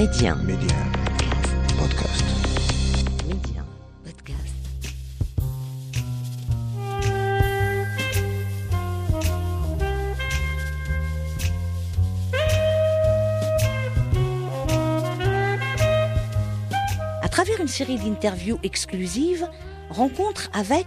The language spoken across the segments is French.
Média. Média. Podcast. Média. Podcast. À travers une série d'interviews exclusives, Rencontre avec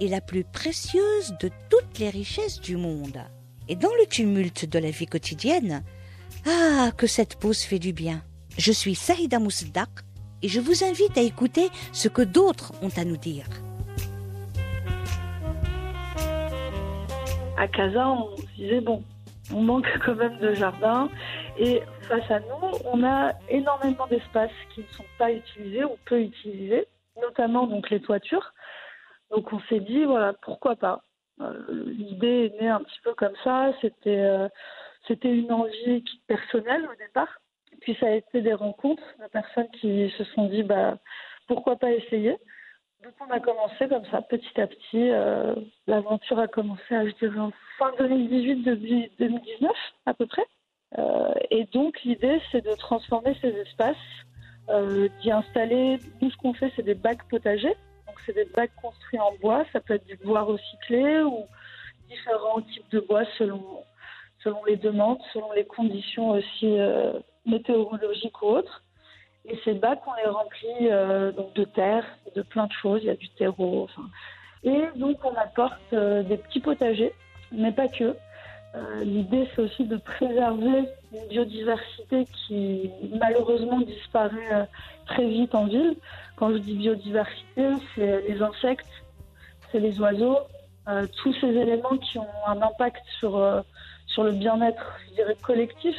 est la plus précieuse de toutes les richesses du monde. Et dans le tumulte de la vie quotidienne, ah, que cette pause fait du bien. Je suis Saïda Mousdak et je vous invite à écouter ce que d'autres ont à nous dire. À Casa, on se disait, bon, on manque quand même de jardin et face à nous, on a énormément d'espaces qui ne sont pas utilisés ou peu utilisés notamment donc les toitures. Donc on s'est dit voilà pourquoi pas. Euh, l'idée est née un petit peu comme ça. C'était euh, c'était une envie personnelle au départ. Puis ça a été des rencontres de personnes qui se sont dit bah pourquoi pas essayer. Donc on a commencé comme ça petit à petit. Euh, l'aventure a commencé à je dirais en fin 2018 2019 à peu près. et donc l'idée c'est de transformer ces espaces d'y installer. Nous, ce qu'on fait, c'est des bacs potagers. C'est des bacs construits en bois. Ça peut être du bois recyclé ou différents types de bois selon, selon les demandes, selon les conditions aussi euh, météorologiques ou autres. Et ces bacs, on les remplit euh, donc de terre, de plein de choses. Il y a du terreau. Enfin. Et donc, on apporte des petits potagers, mais pas que. Euh, l'idée, c'est aussi de préserver une biodiversité qui malheureusement disparaît euh, très vite en ville. Quand je dis biodiversité, c'est les insectes, c'est les oiseaux, euh, tous ces éléments qui ont un impact sur, sur le bien-être, collectif.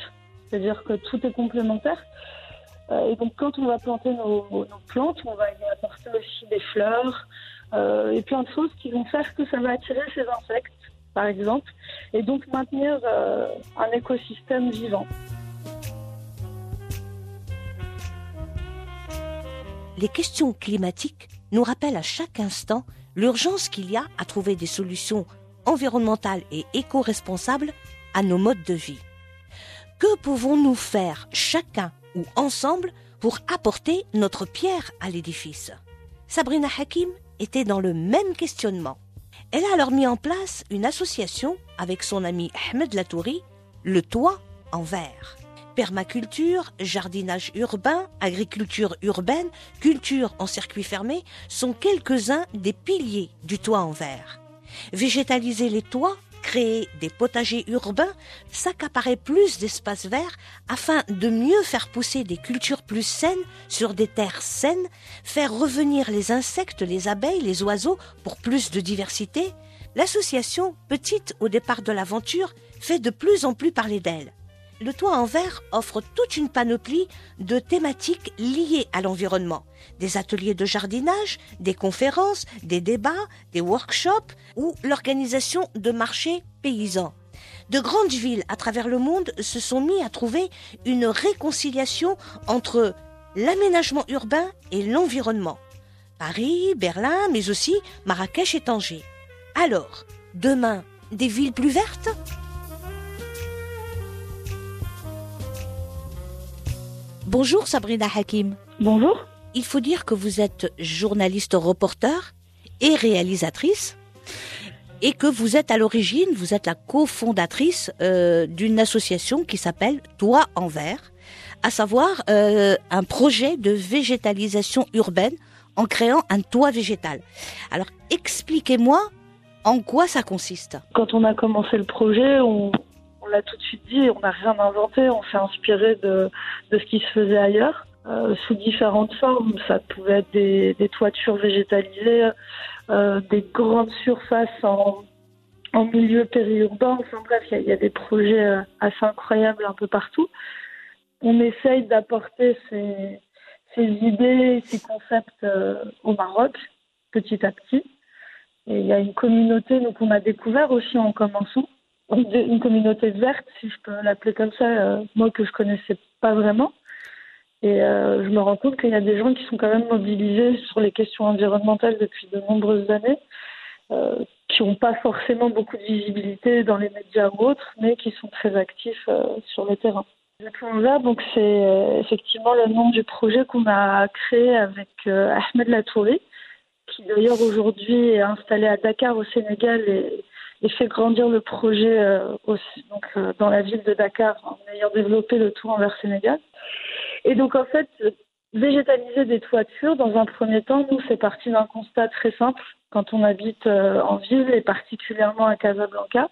C'est-à-dire que tout est complémentaire. et donc, quand on va planter nos, nos, plantes, on va y apporter aussi des fleurs et plein de choses qui vont faire que ça va attirer ces insectes par exemple, et donc maintenir euh, un écosystème vivant. Les questions climatiques nous rappellent à chaque instant l'urgence qu'il y a à trouver des solutions environnementales et éco-responsables à nos modes de vie. Que pouvons-nous faire chacun ou ensemble pour apporter notre pierre à l'édifice? Sabrina Hakim était dans le même questionnement. Elle a alors mis en place une association avec son ami Ahmed Latouri, le toit en verre. Permaculture, jardinage urbain, agriculture urbaine, culture en circuit fermé sont quelques-uns des piliers du toit en verre. Végétaliser les toits créer des potagers urbains, s'accaparer plus d'espaces verts afin de mieux faire pousser des cultures plus saines sur des terres saines, faire revenir les insectes, les abeilles, les oiseaux pour plus de diversité, l'association, petite au départ de l'aventure, fait de plus en plus parler d'elle le toit en verre offre toute une panoplie de thématiques liées à l'environnement. Des ateliers de jardinage, des conférences, des débats, des workshops ou l'organisation de marchés paysans. De grandes villes à travers le monde se sont mis à trouver une réconciliation entre l'aménagement urbain et l'environnement. Paris, Berlin, mais aussi Marrakech et Tanger. Alors, demain, des villes plus vertes? Bonjour Sabrina Hakim. Bonjour. Il faut dire que vous êtes journaliste reporter et réalisatrice et que vous êtes à l'origine, vous êtes la cofondatrice euh, d'une association qui s'appelle Toit en verre, à savoir euh, un projet de végétalisation urbaine en créant un toit végétal. Alors expliquez-moi en quoi ça consiste. Quand on a commencé le projet, on, on l'a tout de suite dit, on n'a rien inventé, on s'est inspiré de, ce qui se faisait ailleurs, euh, sous différentes formes. Ça pouvait être des, toitures végétalisées, euh, des grandes surfaces en, milieu périurbain. Enfin bref, il y, a des projets euh, assez incroyables un peu partout. on essaye d'apporter ces, ces idées, ces concepts au Maroc, petit à petit. Et il y a une communauté donc on a découvert aussi en commençant, une communauté verte, si je peux l'appeler comme ça, moi que je connaissais pas vraiment. Et euh, je me rends compte qu'il y a des gens qui sont quand même mobilisés sur les questions environnementales depuis de nombreuses années, euh, qui n'ont pas forcément beaucoup de visibilité dans les médias ou autres, mais qui sont très actifs euh, sur le terrain. Le donc c'est euh, effectivement le nom du projet qu'on a créé avec euh, Ahmed Latouri, qui d'ailleurs aujourd'hui est installé à Dakar au Sénégal et, et fait grandir le projet aussi, donc, dans la ville de Dakar en ayant développé le tour envers Sénégal. Et donc, en fait, végétaliser des toitures, dans un premier temps, nous, c'est parti d'un constat très simple. Quand on habite euh, en ville, et particulièrement à Casablanca,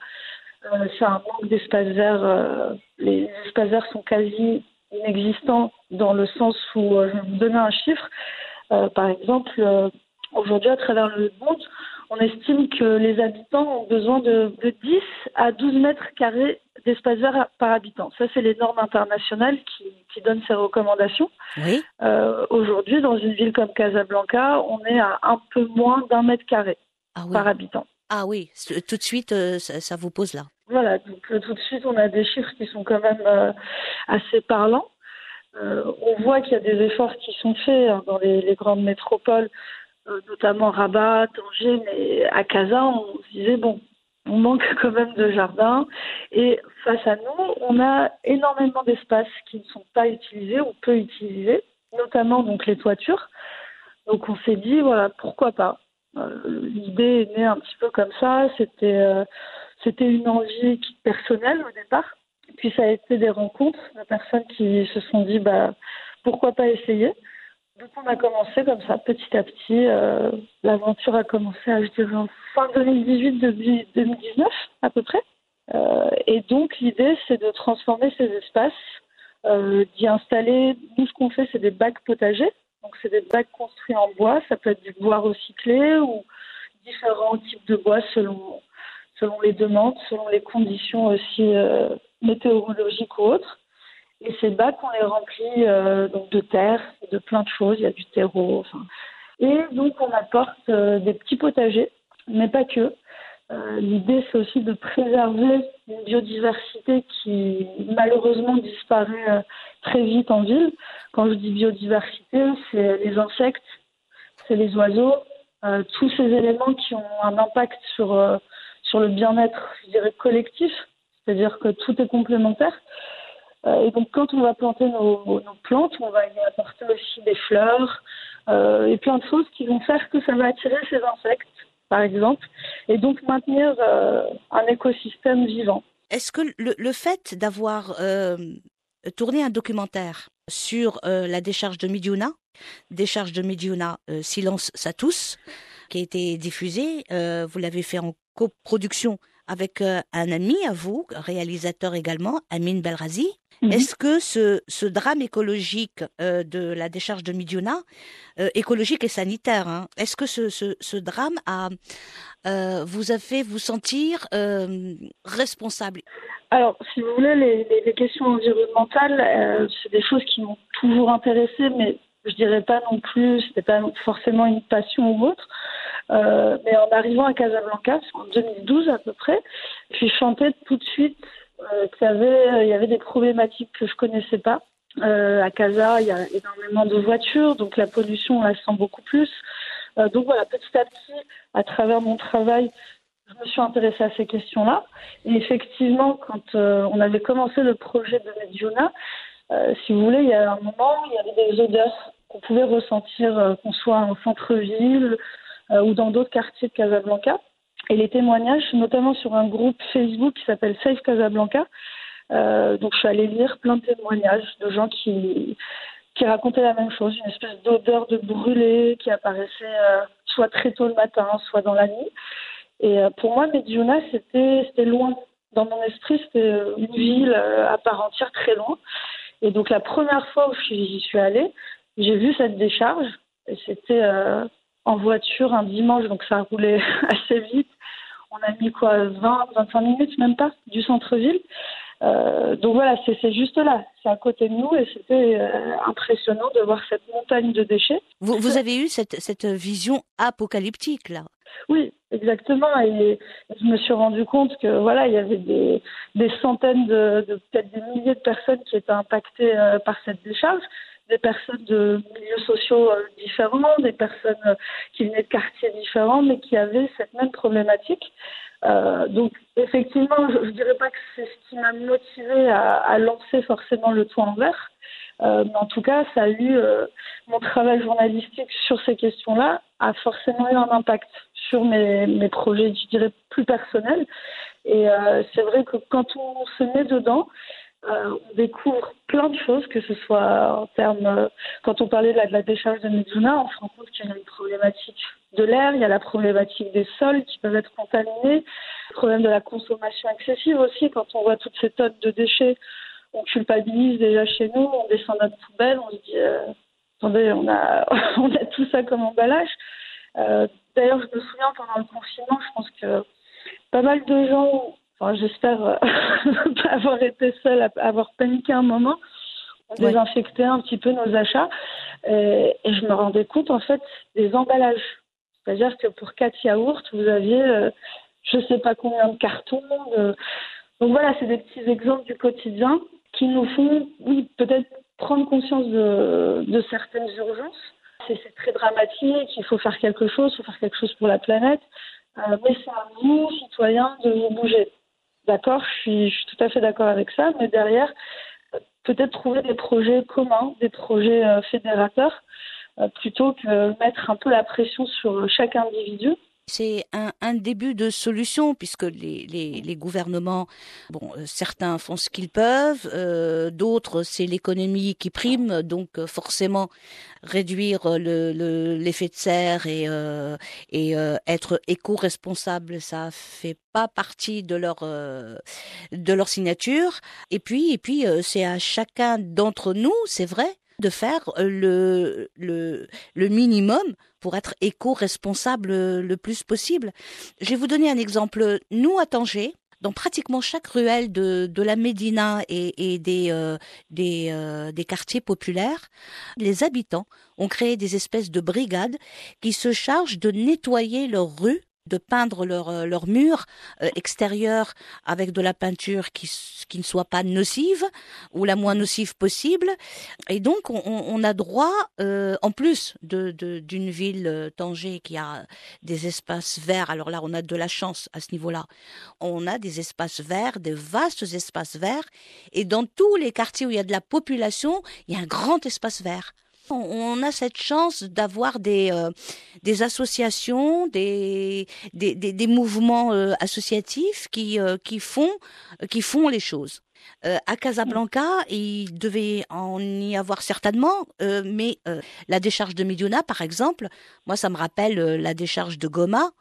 euh, c'est un manque d'espaces verts. Euh, les espaces verts sont quasi inexistants dans le sens où, je vais vous donner un chiffre. par exemple, aujourd'hui, à travers le monde, on estime que les habitants ont besoin de, de 10 à 12 mètres carrés d'espace vert par habitant. Ça, c'est les normes internationales qui, qui donnent ces recommandations. Oui. Euh, Aujourd'hui, dans une ville comme Casablanca, on est à un peu moins d'un mètre carré ah oui. par habitant. Ah oui, tout de suite, euh, ça, ça, vous pose là. Voilà, donc euh, tout de suite, on a des chiffres qui sont quand même assez parlants. on voit qu'il y a des efforts qui sont faits hein, dans les, les, grandes métropoles, notamment Rabat, Tanger, mais à Casa, on se disait, bon, on manque quand même de jardin. Et face à nous, on a énormément d'espaces qui ne sont pas utilisés ou peu utilisés, notamment donc les toitures. Donc on s'est dit, voilà, pourquoi pas. Euh, L'idée est née un petit peu comme ça. C'était euh, c'était une envie personnelle au départ. Puis ça a été des rencontres de personnes qui se sont dit, bah, pourquoi pas essayer. Donc on a commencé comme ça, petit à petit. Euh, L'aventure a commencé, à, je dirais, en fin 2018, 2019 à peu près. Euh, et donc l'idée, c'est de transformer ces espaces, euh, d'y installer. Nous, ce qu'on fait, c'est des bacs potagers. Donc c'est des bacs construits en bois. Ça peut être du bois recyclé ou différents types de bois selon selon les demandes, selon les conditions aussi euh, météorologiques ou autres. Et ces bacs, on les remplit euh, donc de terre, de plein de choses. Il y a du terreau. Enfin. Et donc, on apporte euh, des petits potagers, mais pas que. Euh, L'idée, c'est aussi de préserver une biodiversité qui malheureusement disparaît très vite en ville. Quand je dis biodiversité, c'est les insectes, c'est les oiseaux, tous ces éléments qui ont un impact sur, sur le bien-être, je dirais, collectif. C'est-à-dire que tout est complémentaire. Euh, et donc, quand on va planter nos, plantes, on va y apporter aussi des fleurs euh, et plein de choses qui vont faire que ça va attirer ces insectes, par exemple, et donc maintenir euh, un écosystème vivant. Est-ce que le, fait d'avoir tourné un documentaire sur la décharge de Midiouna, décharge de Midiouna, euh, Silence ça tous, qui a été diffusé, vous l'avez fait en coproduction avec un ami à vous, réalisateur également, Amine Belrazi. Mmh. Est-ce que ce, ce, drame écologique euh, de la décharge de Midiouna, euh, écologique et sanitaire, hein, est-ce que ce, ce, ce, drame a, euh, vous a fait vous sentir euh, responsable? Alors, si vous voulez, les, les, les questions environnementales, euh, c'est des choses qui m'ont toujours intéressé, mais je dirais pas non plus, c'était pas forcément une passion ou autre. mais en arrivant à Casablanca, en 2012 à peu près, j'ai chanté tout de suite euh, qu'il y avait, des problématiques que je connaissais pas. Euh, à Casa, il y a énormément de voitures, donc la pollution, on la sent beaucoup plus. Euh, donc voilà, petit à petit, à travers mon travail, je me suis intéressée à ces questions-là. Et effectivement, quand euh, on avait commencé le projet de Mediona, euh, si vous voulez, il y a un moment, il y avait des odeurs qu'on pouvait ressentir, euh, qu'on soit en centre-ville ou dans d'autres quartiers de Casablanca. Et les témoignages, notamment sur un groupe Facebook qui s'appelle Safe Casablanca. Euh, donc je suis allée lire plein de témoignages de gens qui qui racontaient la même chose, une espèce d'odeur de brûlé qui apparaissait euh, soit très tôt le matin, soit dans la nuit. Et euh, pour moi, Medjuna, c'était loin. Dans mon esprit, c'était une ville euh, à part entière, très loin. Et donc la première fois où j'y suis allée, j'ai vu cette décharge. Et c'était euh, en voiture un dimanche, donc ça roulait assez vite. On a mis quoi 20, 25 minutes, même pas, du centre-ville. Euh, donc voilà, c'est juste là, c'est à côté de nous et c'était euh, impressionnant de voir cette montagne de déchets. Vous, vous avez eu cette, cette vision apocalyptique là? Oui, exactement. Et je me suis rendu compte que voilà, il y avait des, des centaines de, de peut-être des milliers de personnes qui étaient impactées euh, par cette décharge des personnes de milieux sociaux différents, des personnes qui venaient de quartiers différents, mais qui avaient cette même problématique. Euh, donc effectivement, je ne dirais pas que c'est ce qui m'a motivé à, lancer forcément le toit en vert, euh, mais en tout cas, ça a eu euh, mon travail journalistique sur ces questions-là a forcément eu un impact sur mes, projets, je dirais plus personnels. Et euh, c'est vrai que quand on se met dedans, euh, on découvre plein de choses, que ce soit en termes, euh, quand on parlait de la, décharge de Mizuna, on se rend compte qu'il y a une problématique de l'air, il y a la problématique des sols qui peuvent être contaminés, le problème de la consommation excessive aussi, quand on voit toutes ces tonnes de déchets, on culpabilise déjà chez nous, on descend notre poubelle, on se dit, euh, attendez, on a, on a tout ça comme emballage. D'ailleurs, je me souviens pendant le confinement, je pense que pas mal de gens Enfin, j'espère euh, pas avoir été seule, avoir paniqué un moment. On ouais. désinfectait un petit peu nos achats et, et, je me rendais compte en fait des emballages. C'est-à-dire que pour quatre yaourts, vous aviez euh, je sais pas combien de cartons. De... Donc voilà, c'est des petits exemples du quotidien qui nous font, oui, peut-être prendre conscience de, de certaines urgences. C'est très dramatique, il faut faire quelque chose, il faut faire quelque chose pour la planète. Euh, mais c'est à vous, citoyens, de vous bouger. D'accord, je suis, tout à fait d'accord avec ça, mais derrière, peut-être trouver des projets communs, des projets euh, fédérateurs, euh, plutôt que mettre un peu la pression sur chaque individu. C'est un, un, début de solution puisque les, les, les gouvernements, bon, euh, certains font ce qu'ils peuvent, euh, d'autres c'est l'économie qui prime, donc euh, forcément réduire le, l'effet de serre et, euh, et euh, être éco-responsable, ça fait pas partie de leur de leur signature. Et puis et puis c'est à chacun d'entre nous, c'est vrai, de faire le, le, le minimum pour être éco-responsable le plus possible. Je vais vous donner un exemple. Nous, à Tanger, dans pratiquement chaque ruelle de, de la Médina et, et des, euh, des, euh, des quartiers populaires, les habitants ont créé des espèces de brigades qui se chargent de nettoyer leurs rues de peindre leur, euh, leur mur euh, extérieur avec de la peinture qui, qui ne soit pas nocive ou la moins nocive possible. Et donc, on, on a droit, euh, en plus de, de, d'une ville euh, Tanger qui a des espaces verts, alors là, on a de la chance à ce niveau-là, on a des espaces verts, des vastes espaces verts, et dans tous les quartiers où il y a de la population, il y a un grand espace vert. On a cette chance d'avoir des, euh, des associations, des, des, des, des mouvements euh, associatifs qui, euh, qui, font, qui font les choses. à Casablanca, il devait en y avoir certainement, mais la décharge de Mediona, par exemple, moi ça me rappelle la décharge de Goma,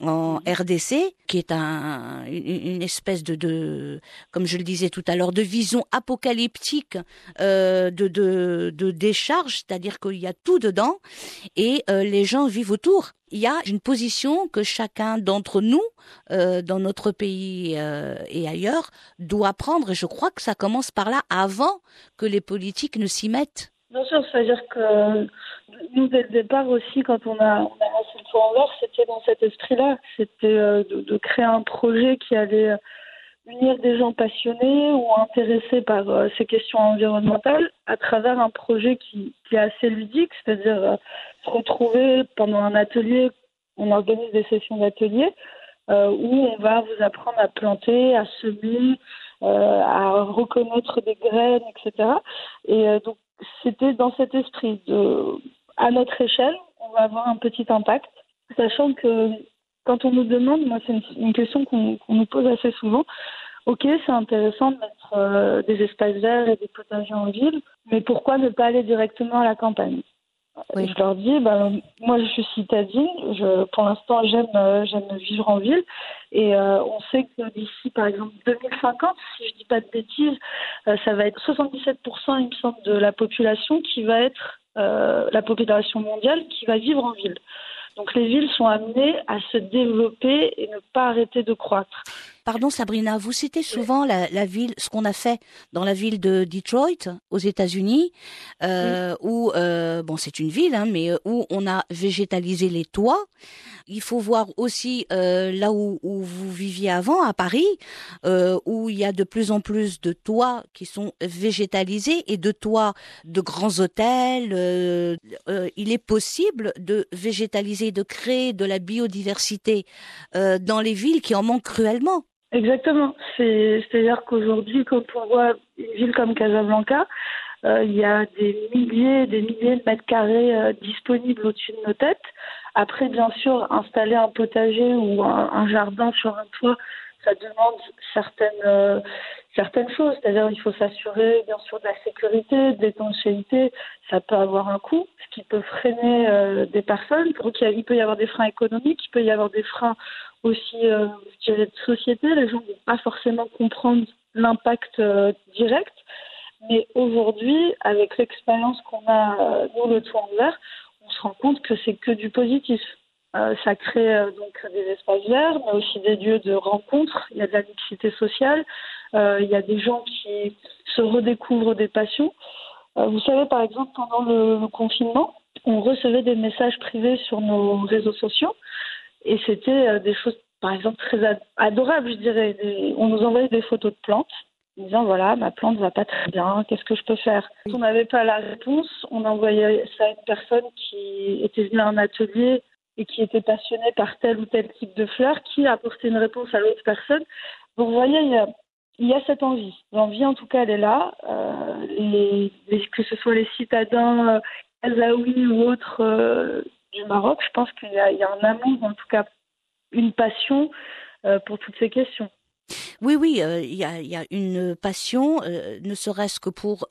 en RDC, qui est un, une, espèce de, de, comme je le disais tout à l'heure, de vision apocalyptique euh, de, de, de décharge, c'est-à-dire qu'il y a tout dedans et euh, les gens vivent autour. Il y a une position que chacun d'entre nous, euh, dans notre pays euh, et ailleurs, doit prendre. Et je crois que ça commence par là, avant que les politiques ne s'y mettent. Bien sûr, c'est-à-dire que nous, dès le départ aussi, quand on a, on a lancé le toit en vert, c'était dans cet esprit-là. C'était euh, de, de, créer un projet qui allait unir des gens passionnés ou intéressés par euh, ces questions environnementales à travers un projet qui, est assez ludique, c'est-à-dire euh, se retrouver pendant un atelier, on organise des sessions d'atelier euh, où on va vous apprendre à planter, à semer, à reconnaître des graines, etc. Et donc c'était dans cet esprit de, à notre échelle, on va avoir un petit impact, sachant que quand on nous demande, moi c'est une, question qu'on qu nous pose assez souvent, ok c'est intéressant de mettre euh, des espaces verts et des potagers en ville, mais pourquoi ne pas aller directement à la campagne? Je leur dis, ben, moi je suis citadine, je, pour l'instant j'aime euh, j'aime vivre en ville et euh, on sait que d'ici par exemple 2050, si je dis pas de bêtises, euh, ça va être 77% il me semble de la population qui va être la population mondiale qui va vivre en ville. Donc les villes sont amenées à se développer et ne pas arrêter de croître. Pardon Sabrina, vous citez souvent la, la, ville, ce qu'on a fait dans la ville de Detroit aux États-Unis, euh, où euh, bon c'est une ville, hein, mais où on a végétalisé les toits. Il faut voir aussi euh, là où, où, vous viviez avant, à Paris, euh, où il y a de plus en plus de toits qui sont végétalisés et de toits de grands hôtels. Euh, euh il est possible de végétaliser, de créer de la biodiversité euh, dans les villes qui en manquent cruellement. Exactement. C'est-à-dire qu'aujourd'hui, quand on voit une ville comme Casablanca, euh, il y a des milliers, des milliers de mètres carrés euh, disponibles au-dessus de nos têtes. Après, bien sûr, installer un potager ou un, jardin sur un toit, ça demande certaines, euh, certaines choses. C'est-à-dire il faut s'assurer, bien sûr, de la sécurité, de l'étanchéité. Ça peut avoir un coût, ce qui peut freiner des personnes. Donc, il, peut y avoir des freins économiques, il peut y avoir des freins aussi, euh, je dirais, de société. Les gens ne vont pas forcément comprendre l'impact euh, direct. Mais aujourd'hui, avec l'expérience qu'on a, euh, nous, le toit en vert, on se rend compte que c'est que du positif. Euh, ça crée donc des espaces verts, mais aussi des lieux de rencontre. Il y a de la mixité sociale. Il y a des gens qui se redécouvrent des passions. Vous savez, par exemple, pendant le, confinement, on recevait des messages privés sur nos réseaux sociaux, et c'était euh, des choses, par exemple, très adorables, je dirais. On nous envoyait des photos de plantes en disant voilà ma plante va pas très bien qu'est-ce que je peux faire? On n'avait pas la réponse on envoyait ça à une personne qui était venue à un atelier et qui était passionné par tel ou tel type de fleurs, qui a apporté une réponse à l'autre personne. Vous voyez, il y a, cette envie. L'envie, en tout cas, elle est là. Euh, que ce soit les citadins euh, ou autres euh, du Maroc, je pense qu'il y, y, a un amour, en tout cas une passion euh, pour toutes ces questions. Oui, oui, euh, il y, a, y, a, une passion, euh, ne serait-ce que pour,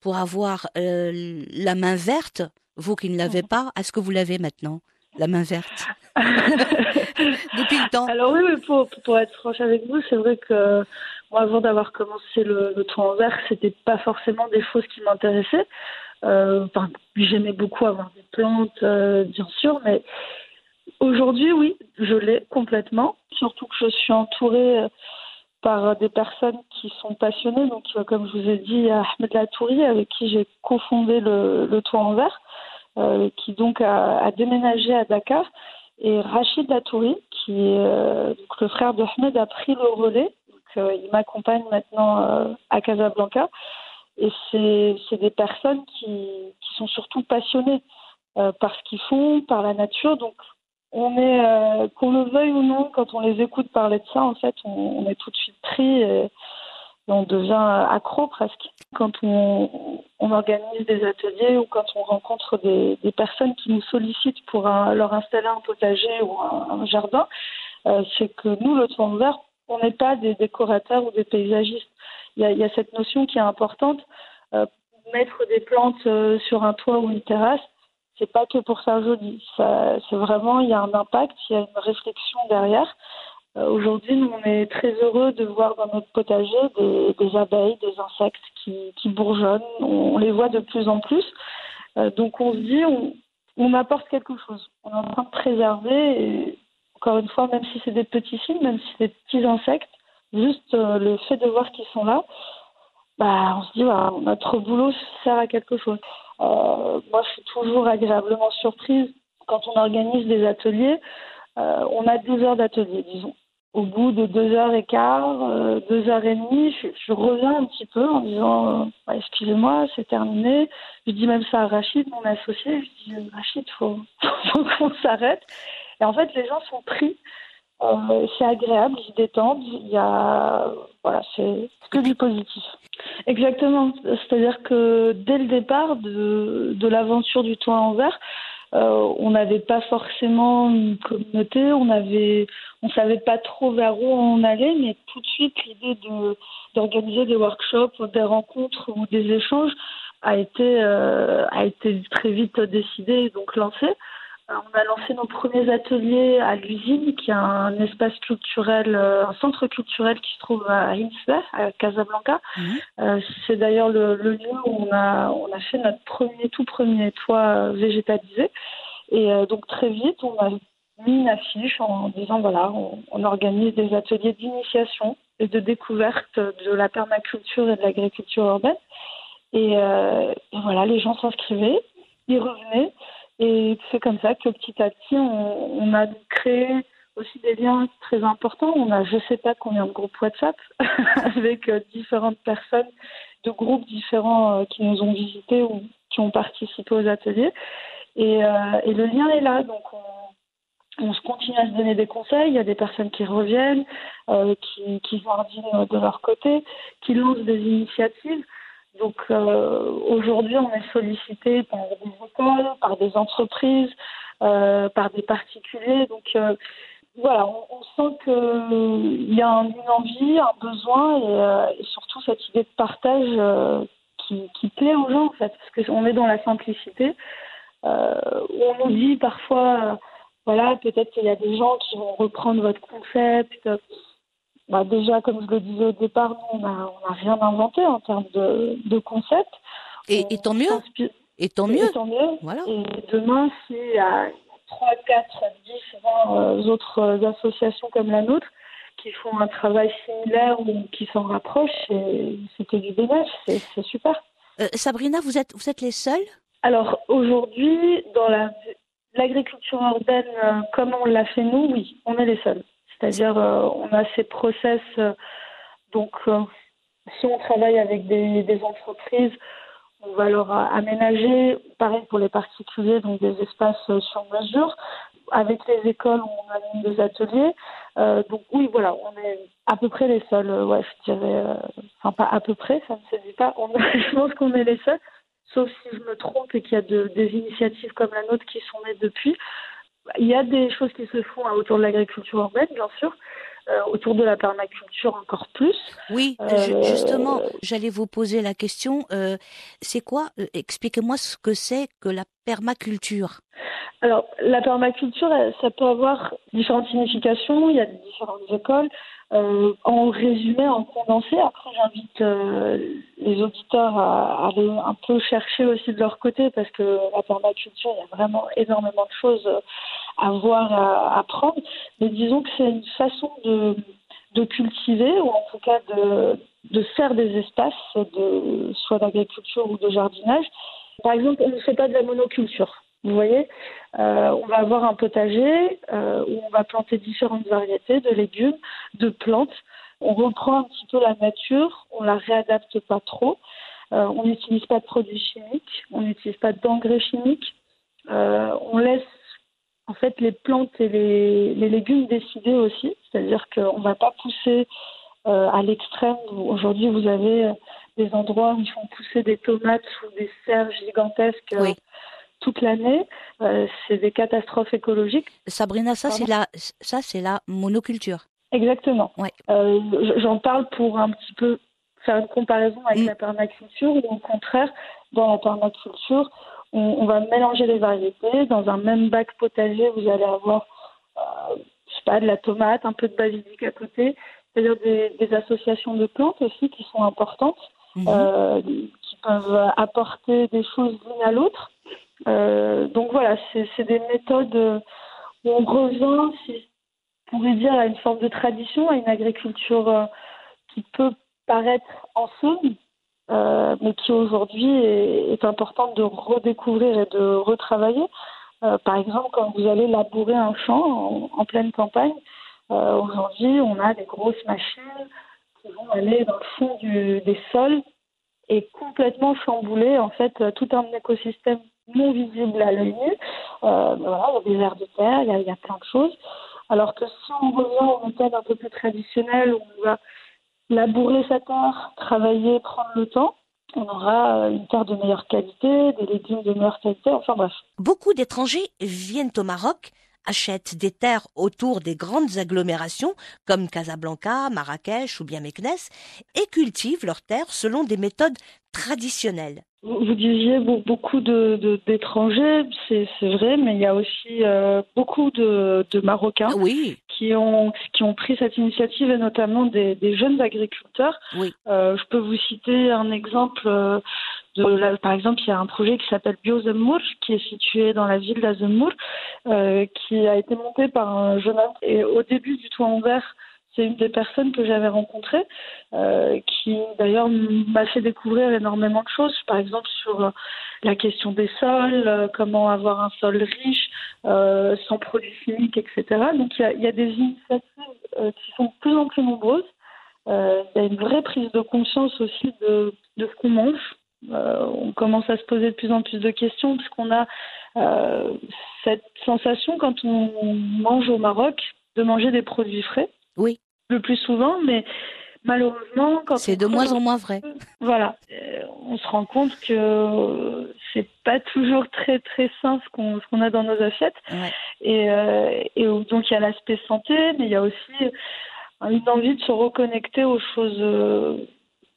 pour avoir la main verte vous qui ne l'avez pas, est-ce que vous l'avez maintenant, la main verte Depuis le temps Alors oui, oui pour, pour, être franche avec vous, c'est vrai que moi, avant d'avoir commencé le, le tour en vert, c'était pas forcément des choses qui m'intéressaient. Euh, j'aimais beaucoup avoir des plantes, euh, bien sûr, mais aujourd'hui, oui, je l'ai complètement. Surtout que je suis entourée euh, par des personnes qui sont passionnées. Donc, comme je vous ai dit, Ahmed Latouri, avec qui j'ai cofondé le, toit en vert, euh, qui donc a, déménagé à Dakar. Et Rachid Latouri, qui euh, donc le frère de Ahmed, a pris le relais. Il m'accompagne maintenant à Casablanca. Et c'est des personnes qui, sont surtout passionnées par ce qu'ils font, par la nature. Donc, on est, euh, qu'on le veuille ou non, quand on les écoute parler de ça, en fait, on, est tout de suite pris et, on devient accro presque. Quand on, organise des ateliers ou quand on rencontre des, personnes qui nous sollicitent pour leur installer un potager ou un, jardin, euh, c'est que nous, le toit vert, on n'est pas des décorateurs ou des paysagistes. Il y a, cette notion qui est importante. Euh, mettre des plantes euh, sur un toit ou une terrasse, c'est pas que pour faire joli. C'est vraiment, il y a un impact, il y a une réflexion derrière. Euh, Aujourd'hui, nous, on est très heureux de voir dans notre potager des, abeilles, des insectes qui, bourgeonnent. On, les voit de plus en plus. Donc, on se dit, on, on, apporte quelque chose. On est en train de préserver. Et, encore une fois, même si c'est des petits signes, même si c'est des petits insectes, juste euh, le fait de voir qu'ils sont là, bah, on se dit, voilà, notre boulot sert à quelque chose. Euh, moi, je suis toujours agréablement surprise quand on organise des ateliers. Euh, on a deux heures d'atelier, disons. Au bout de deux heures et quart, euh, deux heures et demie, je, reviens un petit peu en disant bah, excusez-moi, c'est terminé. Je dis même ça à Rachid, mon associé. Je dis Rachid, faut, faut qu'on s'arrête. Et en fait, les gens sont pris. Euh, c'est agréable, ils détendent. Il y a voilà, c'est que du positif. Exactement. C'est-à-dire que dès le départ de, de l'aventure du toit en verre, euh, on n'avait pas forcément une communauté, on avait, on savait pas trop vers où on allait, mais tout de suite l'idée de d'organiser des workshops, des rencontres ou des échanges a été euh, a été très vite décidée et donc lancée. On a lancé nos premiers ateliers à l'usine, qui est un espace culturel, un centre culturel qui se trouve à Insla, à Casablanca. Mmh. Euh, c'est d'ailleurs le, le, lieu où on a, on a fait notre premier, tout premier toit végétalisé. Et euh, donc très vite, on a mis une affiche en disant voilà, on, organise des ateliers d'initiation et de découverte de la permaculture et de l'agriculture urbaine. Et, voilà, les gens s'inscrivaient, ils revenaient. Et c'est comme ça que petit à petit, on, on a créé aussi des liens très importants. On a je sais pas combien de groupes WhatsApp avec euh, différentes personnes de groupes différents euh, qui nous ont visités ou qui ont participé aux ateliers. Et, euh, et le lien est là. Donc on, on, se continue à se donner des conseils. Il y a des personnes qui reviennent, euh, qui, qui jardinent de leur côté, qui lancent des initiatives. Donc euh, aujourd'hui, on est sollicité par des écoles, par des entreprises, euh, par des particuliers. Donc voilà, on, sent qu'il y a une envie, un besoin euh, et, surtout cette idée de partage euh, qui, qui, plaît aux gens en fait, parce qu'on est dans la simplicité. Euh, on nous dit parfois, voilà, peut-être qu'il y a des gens qui vont reprendre votre concept. Bah déjà, comme je le disais au départ, nous, on n'a rien inventé en termes de, de concept. Et, et, tant mieux. Et tant mieux. Et tant mieux. Voilà. Et demain, s'il y a 3, 4, 10, 20 autres euh, associations comme la nôtre qui font un travail similaire ou qui s'en rapprochent, c'était du bénéfice, c'est super. Euh, Sabrina, vous êtes, vous êtes les seuls Alors aujourd'hui, dans l'agriculture urbaine, euh, comme on l'a fait nous, oui, on est les seuls. C'est-à-dire, on a ces process. donc, si on travaille avec des, entreprises, on va leur aménager, pareil pour les particuliers, donc des espaces euh, sur mesure. Avec les écoles, on anime des ateliers. Euh, donc oui, voilà, on est à peu près les seuls. Euh, ouais, je dirais, enfin pas à peu près, ça ne se dit pas. Je pense qu'on est les seuls, sauf si je me trompe et qu'il y a de, des initiatives comme la nôtre qui sont nées depuis. Il y a des choses qui se font autour de l'agriculture urbaine, bien sûr. Euh, autour de la permaculture encore plus. Oui, euh, justement, j'allais vous poser la question. Euh, c'est quoi Expliquez-moi ce que c'est que la permaculture. Alors, la permaculture, ça peut avoir différentes significations. Il y a différentes écoles. Euh, en résumé, en condensé, après j'invite euh, les auditeurs à, aller un peu chercher aussi de leur côté parce que la permaculture, il y a vraiment énormément de choses à voir, à apprendre. Mais disons que c'est une façon de, de cultiver ou en tout cas de, de faire des espaces, de, soit d'agriculture ou de jardinage. Par exemple, on ne fait pas de la monoculture. Vous voyez, euh, on va avoir un potager euh, où on va planter différentes variétés de légumes, de plantes. On reprend un petit peu la nature, on la réadapte pas trop. Euh, on n'utilise pas de produits chimiques, on n'utilise pas d'engrais chimiques. on laisse en fait les plantes et les, les légumes décider aussi, c'est-à-dire qu'on ne va pas pousser à l'extrême. Aujourd'hui, vous avez des endroits où ils font pousser des tomates ou des serres gigantesques toute l'année. Euh, c'est des catastrophes écologiques. Sabrina, ça c'est la, ça c'est la monoculture. Exactement. Ouais. Euh, j'en parle pour un petit peu faire une comparaison avec mm. la permaculture, ou au contraire, dans la permaculture, on, on, va mélanger les variétés. Dans un même bac potager, vous allez avoir, euh, je sais pas, de la tomate, un peu de basilic à côté, c'est-à-dire des, des, associations de plantes aussi qui sont importantes, mm-hmm. euh, qui peuvent apporter des choses l'une à l'autre. Euh, donc voilà, c'est des méthodes où on revient, si on pourrait dire, à une forme de tradition, à une agriculture euh, qui peut paraître en somme, euh, mais qui aujourd'hui est, importante de redécouvrir et de retravailler. Euh, par exemple, quand vous allez labourer un champ en, pleine campagne, euh, aujourd'hui, on a des grosses machines qui vont aller dans le fond des sols et complètement chambouler en fait tout un écosystème non visible à l'œil nu. Euh, voilà, il y a des vers de terre, il y, a, il y, a, plein de choses. Alors que si on revient aux méthodes un peu plus traditionnelles, où on va labourer sa terre, travailler, prendre le temps, on aura euh, une terre de meilleure qualité, des légumes de meilleure qualité, enfin bref. Beaucoup d'étrangers viennent au Maroc, achètent des terres autour des grandes agglomérations comme Casablanca, Marrakech ou bien Meknès et cultivent leurs terres selon des méthodes traditionnelles. Vous disiez beaucoup de, d'étrangers, c'est, vrai, mais il y a aussi euh, beaucoup de, de Marocains oui. qui, ont, qui ont pris cette initiative, et notamment des, des jeunes agriculteurs. Oui. Euh, je peux vous citer un exemple euh, de la- par exemple, il y a un projet qui s'appelle Biozemmour, qui est situé dans la ville d'Azemmour, euh, qui a été monté par un jeune homme. Et au début du toit en verre, c'est une des personnes que j'avais rencontrées, euh, qui d'ailleurs m'a fait découvrir énormément de choses, par exemple sur euh, la question des sols, euh, comment avoir un sol riche, sans produits chimiques, etc. Donc il y a, des initiatives qui sont de plus en plus nombreuses. Il y a une vraie prise de conscience aussi de, de ce qu'on mange. On commence à se poser de plus en plus de questions parce qu'on a cette sensation quand on mange au Maroc de manger des produits frais. Oui. Le plus souvent, mais malheureusement, quand C'est de moins en moins vrai. voilà, Euh, on se rend compte que c'est pas toujours très très sain ce qu'on qu'on a dans nos assiettes. Ouais. Et, euh, et donc il y a l'aspect santé, mais il y a aussi une envie de se reconnecter aux choses, euh,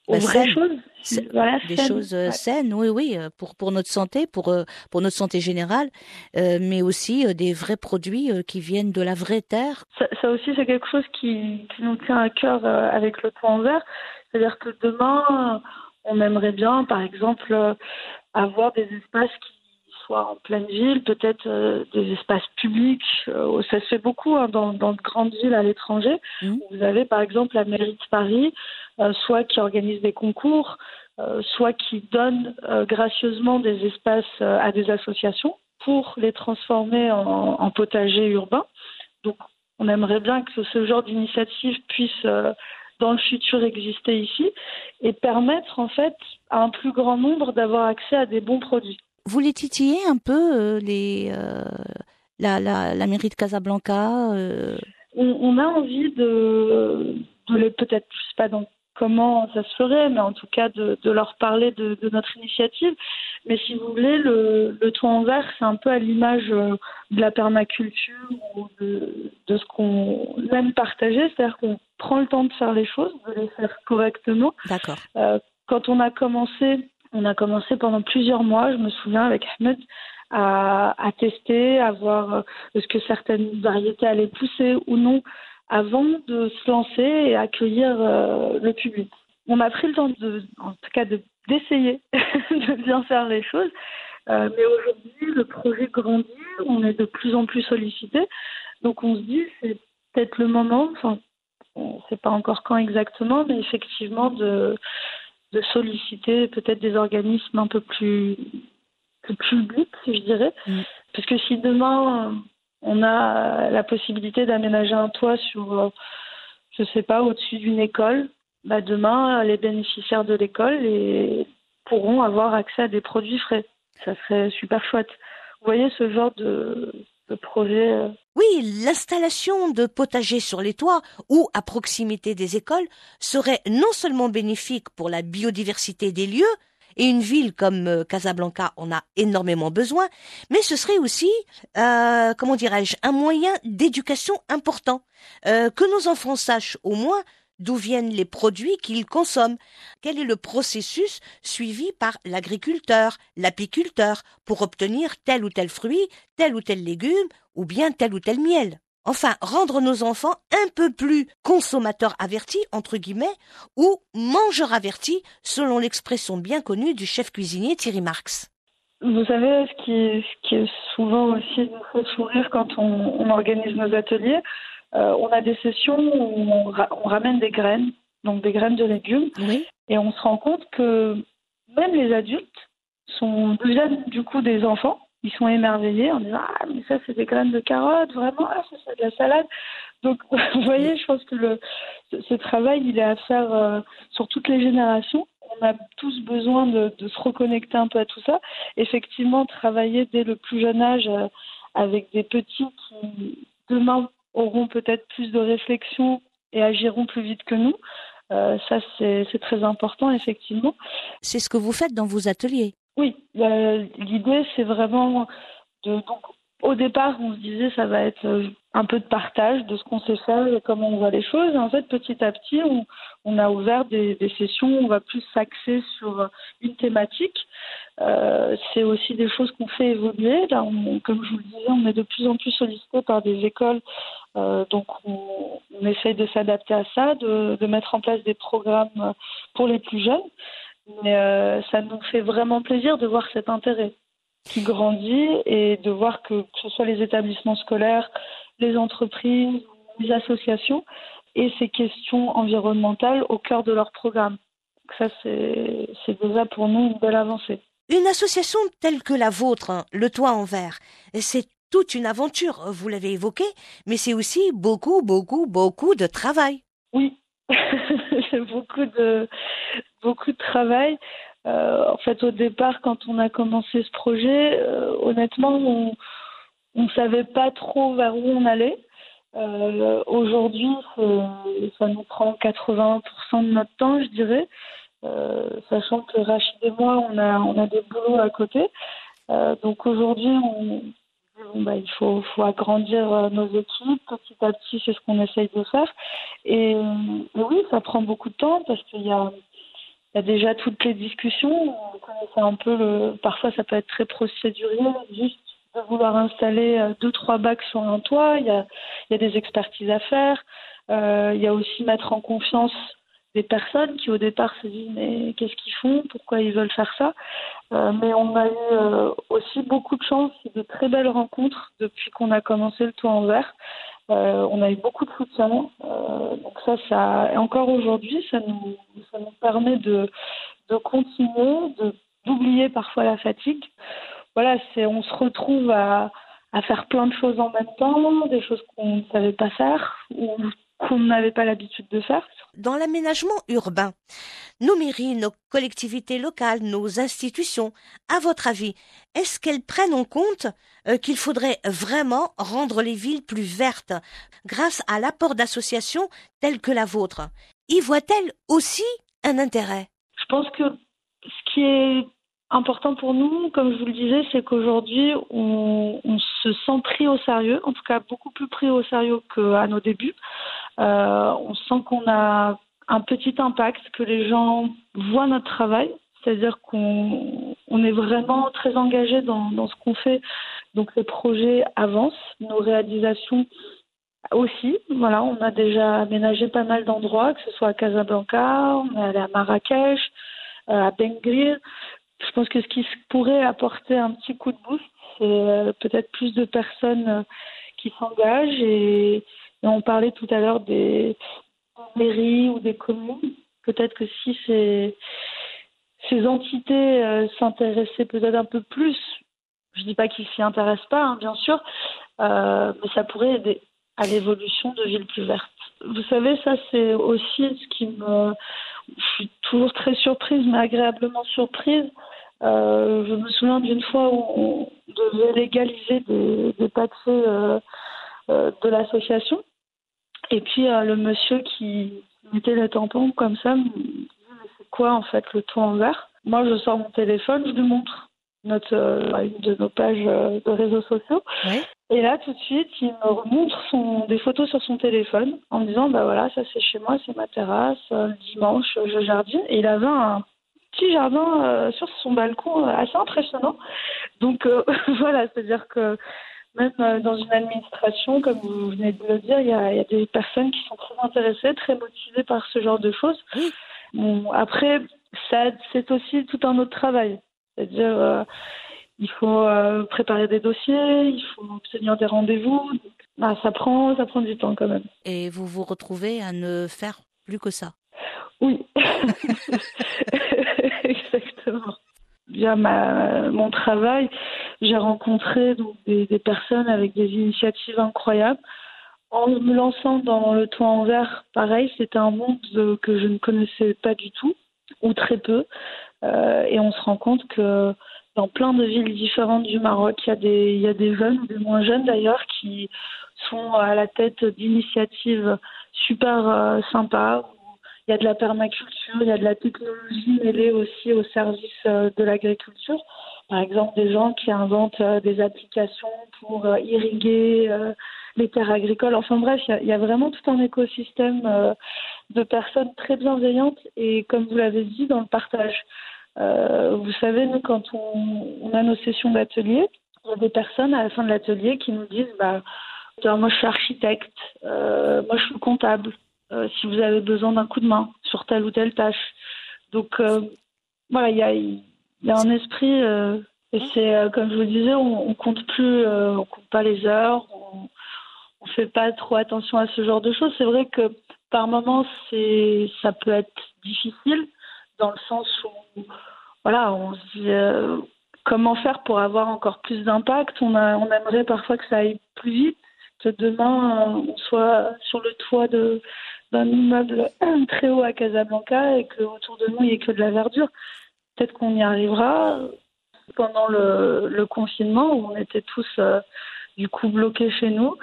aux Bah, vraies saines. choses. C'est- Voilà, Des saines. choses euh, Ouais. saines, oui, oui, euh, pour, pour notre santé, pour, euh, pour notre santé générale, euh, mais aussi des vrais produits qui viennent de la vraie terre. Ça, ça aussi, c'est quelque chose qui, qui nous tient à cœur avec le toit en verre. C'est-à-dire que demain, on aimerait bien, par exemple, avoir des espaces qui soient en pleine ville, peut-être euh, des espaces publics. euh, ça se fait beaucoup hein, dans, dans de grandes villes à l'étranger. Mhm. Vous avez, par exemple, la mairie de Paris, soit qui organise des concours, euh, soit qui donne euh, gracieusement des espaces euh, à des associations pour les transformer en, en potager urbain. Donc, on aimerait bien que ce genre d'initiative puisse, euh, dans le futur, exister ici et permettre, en fait, à un plus grand nombre d'avoir accès à des bons produits. Vous les titillez un peu, euh, les, euh, la, la, la mairie de Casablanca euh, On, on a envie de, de les, peut-être, je sais pas dans comment ça se ferait, mais en tout cas de, de leur parler de, de notre initiative. Mais si vous voulez, le, le toit en verre, c'est un peu à l'image euh, de la permaculture ou de, de ce qu'on aime partager, c'est-à-dire qu'on prend le temps de faire les choses, de les faire correctement. D'accord. Euh, quand on a commencé, on a commencé pendant plusieurs mois, je me souviens avec Ahmed, à, à tester, à voir euh, est-ce que certaines variétés allaient pousser ou non avant de se lancer et accueillir euh, le public. On a pris le temps, de, en tout cas, de- d'essayer de bien faire les choses. Euh, mais aujourd'hui, le projet grandit, on est de plus en plus sollicité. Donc on se dit, c'est peut-être le moment, enfin, on ne sait pas encore quand exactement, mais effectivement de, de solliciter peut-être des organismes un peu plus, plus publics, je dirais. Mm. Parce que si demain, on a la possibilité d'aménager un toit sur, euh, je sais pas, au-dessus d'une école, bah demain, les bénéficiaires de l'école pourront avoir accès à des produits frais. Ça serait super chouette. Vous voyez ce genre de, de projet euh, Oui, l'installation de potagers sur les toits ou à proximité des écoles serait non seulement bénéfique pour la biodiversité des lieux, et une ville comme euh, Casablanca en a énormément besoin, mais ce serait aussi, euh, comment dirais-je, un moyen d'éducation important, euh, que nos enfants sachent au moins d'où viennent les produits qu'ils consomment, quel est le processus suivi par l'agriculteur, l'apiculteur, pour obtenir tel ou tel fruit, tel ou tel légume, ou bien tel ou tel miel? Enfin, rendre nos enfants un peu plus consommateurs avertis, entre guillemets, ou mangeurs avertis, selon l'expression bien connue du chef cuisinier Thierry Marx. Vous savez, ce qui, ce qui est souvent aussi nous fait sourire quand on, on organise nos ateliers, euh, on a des sessions où on, ra- on ramène des graines, donc des graines de légumes, Oui. et on se rend compte que même les adultes sont deviennent du coup des enfants. Ils sont émerveillés en disant ah mais ça c'est des graines de carottes vraiment ah ça c'est de la salade. Donc vous voyez, je pense que le ce, travail il est à faire euh, sur toutes les générations. On a tous besoin de, se reconnecter un peu à tout ça. Effectivement, travailler dès le plus jeune âge euh, avec des petits qui demain auront peut-être plus de réflexion et agiront plus vite que nous. Euh, ça, c'est très important, effectivement. C'est ce que vous faites dans vos ateliers. Oui, euh, l'idée, c'est vraiment de. Donc, au départ, on se disait ça va être euh, un peu de partage de ce qu'on sait faire et comment on voit les choses. Et en fait, petit à petit, on, a ouvert des, des sessions où on va plus s'axer sur une thématique. Euh, c'est aussi des choses qu'on fait évoluer. Là, comme je vous le disais, on est de plus en plus sollicité par des écoles. Donc, on, essaye de s'adapter à ça, de, mettre en place des programmes pour les plus jeunes. Mais euh, ça nous fait vraiment plaisir de voir cet intérêt qui grandit et de voir que, que ce soit les établissements scolaires, les entreprises, les associations, et ces questions environnementales au cœur de leur programme. Donc ça, c'est c'est déjà pour nous une belle avancée. Une association telle que la vôtre, hein, le Toit en Verre, c'est toute une aventure, vous l'avez évoqué, mais c'est aussi beaucoup, beaucoup, beaucoup de travail. Oui, c'est beaucoup de beaucoup de travail. Euh, en fait, au départ, quand on a commencé ce projet, euh, honnêtement, on on savait pas trop vers où on allait. Euh, Aujourd'hui, c'est- ça nous prend 80% de notre temps, je dirais, Euh, sachant que Rachid et moi, on a on a des boulots à côté. Euh, donc aujourd'hui, bah, il faut, faut agrandir euh, nos équipes petit à petit, c'est ce qu'on essaye de faire. Et, et oui, ça prend beaucoup de temps parce qu'il y a, il y a déjà toutes les discussions. Vous connaissez un peu le, parfois ça peut être très procédurier, juste de vouloir installer euh, deux trois bacs sur un toit. Il y a, des expertises à faire. Euh, il y a aussi mettre en confiance des personnes qui au départ se disent mais qu'est-ce qu'ils font, pourquoi ils veulent faire ça? Euh, mais on a eu aussi beaucoup de chance et de très belles rencontres depuis qu'on a commencé le toit en verre. Euh, on a eu beaucoup de soutien. Euh, donc ça, ça encore aujourd'hui, ça nous, ça nous permet de, de continuer, de d'oublier parfois la fatigue. Voilà, c'est on se retrouve à, à faire plein de choses en même temps, des choses qu'on ne savait pas faire qu'on n'avait pas l'habitude de faire. Dans l'aménagement urbain, nos mairies, nos collectivités locales, nos institutions, à votre avis, est-ce qu'elles prennent en compte euh, qu'il faudrait vraiment rendre les villes plus vertes grâce à l'apport d'associations telles que la vôtre? Y voient-elles aussi un intérêt? Je pense que ce qui est important pour nous, comme je vous le disais, c'est qu'aujourd'hui, on, on se sent pris au sérieux, en tout cas beaucoup plus pris au sérieux qu'à nos débuts. Euh, on sent qu'on a un petit impact, que les gens voient notre travail, c'est-à-dire qu'on on est vraiment très engagé dans, dans ce qu'on fait. Donc les projets avancent, nos réalisations aussi. Voilà, on a déjà aménagé pas mal d'endroits, que ce soit à Casablanca, on est allé à Marrakech, euh, à Bengrir. Je pense que ce qui pourrait apporter un petit coup de boost, c'est euh, peut-être plus de personnes qui s'engagent. Et, on parlait tout à l'heure des mairies ou des communes. Peut-être que si ces, entités euh, s'intéressaient peut-être un peu plus, je dis pas qu'ils s'y intéressent pas, hein, bien sûr, euh, mais ça pourrait aider à l'évolution de villes plus vertes. Vous savez, ça c'est aussi ce qui me... Je suis toujours très surprise, mais agréablement surprise. Euh, je me souviens d'une fois où on devait légaliser des, des de l'association. Et puis euh, le monsieur qui mettait le tampon comme ça mais c'est quoi en fait le toit en verre Moi je sors mon téléphone, je lui montre notre euh, une de nos pages euh, de réseaux sociaux. Oui. Et là tout de suite il me montre son, des photos sur son téléphone en me disant bah voilà ça c'est chez moi, c'est ma terrasse, le dimanche je jardine. Et il avait un petit jardin euh, sur son balcon assez impressionnant. Donc euh, voilà, c'est-à-dire que même euh, dans une administration, comme vous venez de le dire, il y a, il y a des personnes qui sont très intéressées, très motivées par ce genre de choses. Bon, après, c'est aussi tout un autre travail. C'est-à-dire, euh, il faut euh, préparer des dossiers, il faut obtenir des rendez-vous. Ah, ça prend, ça prend du temps quand même. Et vous vous retrouvez à ne faire plus que ça? Oui, exactement. Via ma, mon travail, j'ai rencontré donc, des, personnes avec des initiatives incroyables. En me lançant dans le toit en verre, pareil, c'était un monde que je ne connaissais pas du tout, ou très peu. Euh, et on se rend compte que dans plein de villes différentes du Maroc, il y a des, il y a des jeunes, ou des moins jeunes d'ailleurs, qui sont à la tête d'initiatives super euh, sympas, il y a de la permaculture, il y a de la technologie mêlée aussi au service euh, de l'agriculture. Par exemple, des gens qui inventent euh, des applications pour euh, irriguer les terres agricoles. Enfin bref, il y a, vraiment tout un écosystème de personnes très bienveillantes et, comme vous l'avez dit, dans le partage. Vous savez, nous, quand on, a nos sessions d'atelier, il y a des personnes à la fin de l'atelier qui nous disent bah, Moi, je suis architecte, moi, je suis comptable. Euh, si vous avez besoin d'un coup de main sur telle ou telle tâche. Donc, euh, voilà, il y a, un esprit. euh, et c'est comme je vous disais, on, on compte plus, on compte pas les heures, on, on fait pas trop attention à ce genre de choses. C'est vrai que par moments, c'est, ça peut être difficile dans le sens où, voilà, on se dit comment faire pour avoir encore plus d'impact. On on aimerait parfois que ça aille plus vite, que demain on soit sur le toit de d'un immeuble très haut à Casablanca et que autour de nous il n'y ait que de la verdure. Peut-être qu'on y arrivera. Pendant le, le confinement, où on était tous euh, du coup bloqués chez nous,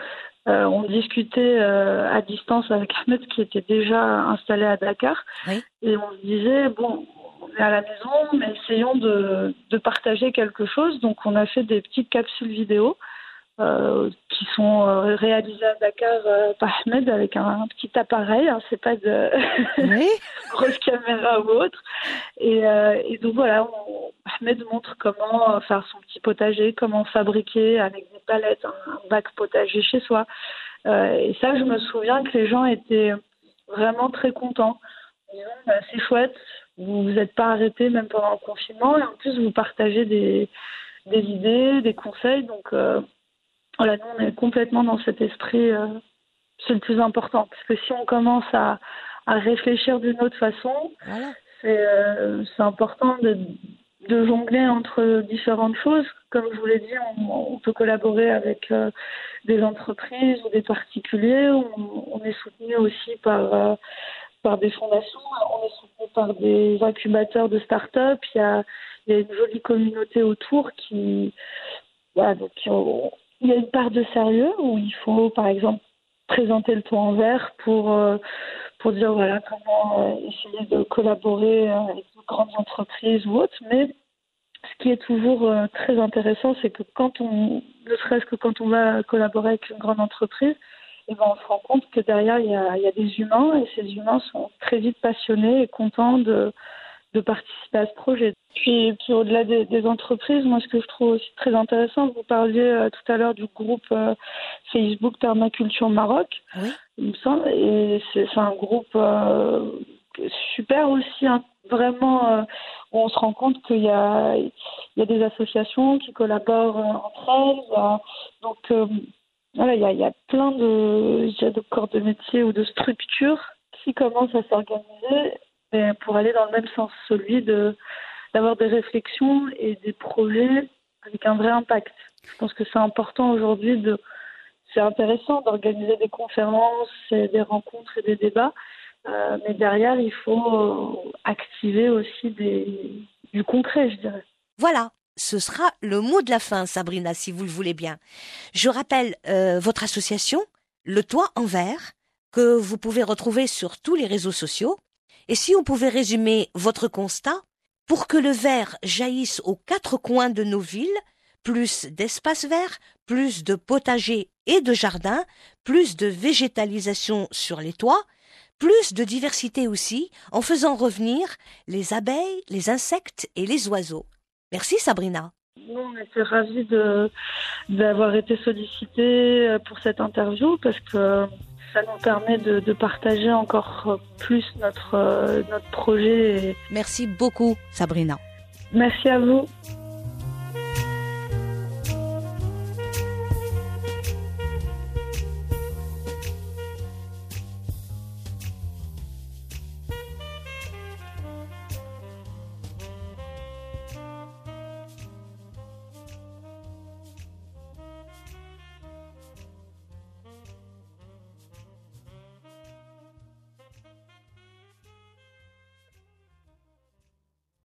euh, on discutait euh, à distance avec Ahmed qui était déjà installé à Dakar. Oui. Et on se disait, bon, on est à la maison, mais essayons de, de partager quelque chose. Donc on a fait des petites capsules vidéo euh, qui sont euh, réalisées à Dakar euh, par Ahmed avec un, un petit appareil. Hein, c'est pas de Oui. grosse caméra ou autre. Et, et donc voilà, on- Ahmed montre comment faire son petit potager, comment fabriquer avec des palettes un, un bac potager chez soi. Et ça, je me souviens que les gens étaient vraiment très contents. Bah, c'est chouette, vous vous êtes pas arrêté même pendant le confinement et en plus vous partagez des, des idées, des conseils. Donc euh, voilà, nous on est complètement dans cet esprit. euh, c'est le plus important parce que si on commence à, à réfléchir d'une autre façon, Voilà. c'est euh, c'est important de, de jongler entre différentes choses. Comme je vous l'ai dit, on, on peut collaborer avec euh, des entreprises ou des particuliers. On, on est soutenu aussi par, par des fondations. On est soutenu par des incubateurs de start-up. Il y a, il y a une jolie communauté autour qui. Voilà, donc il y a une part de sérieux où il faut, par exemple, présenter le toit en vert pour. euh, pour dire voilà comment euh, essayer de collaborer euh, avec de grandes entreprises ou autres. Mais ce qui est toujours très intéressant, c'est que quand on, ne serait-ce que quand on va collaborer avec une grande entreprise, eh ben, on se rend compte que derrière il y a, il y a des humains et ces humains sont très vite passionnés et contents de, de participer à ce projet. Puis, puis au-delà des, des entreprises, moi ce que je trouve aussi très intéressant, vous parliez euh, tout à l'heure du groupe euh, Facebook Permaculture Maroc Oui. il me semble. Et c'est un groupe euh, super aussi, hein, vraiment, où on se rend compte qu'il y a, il y a des associations qui collaborent entre elles. donc, voilà, il y a, il y a plein de, de corps de métier ou de structures qui commencent à s'organiser pour aller dans le même sens, celui de d'avoir des réflexions et des projets avec un vrai impact. Je pense que c'est important aujourd'hui c'est intéressant d'organiser des conférences, des rencontres et des débats, euh, mais derrière, il faut euh, activer aussi des, du concret, je dirais. Voilà, ce sera le mot de la fin, Sabrina, si vous le voulez bien. Je rappelle euh, votre association, Le Toit en Verre, que vous pouvez retrouver sur tous les réseaux sociaux. Et si on pouvait résumer votre constat, pour que le verre jaillisse aux quatre coins de nos villes, plus d'espaces verts, plus de potagers et de jardins, plus de végétalisation sur les toits, plus de diversité aussi, en faisant revenir les abeilles, les insectes et les oiseaux. Merci Sabrina. On était ravis d'avoir été sollicités euh, pour cette interview parce que ça nous permet de, de partager encore euh, plus notre, euh, notre projet. Et Merci beaucoup Sabrina. merci à vous.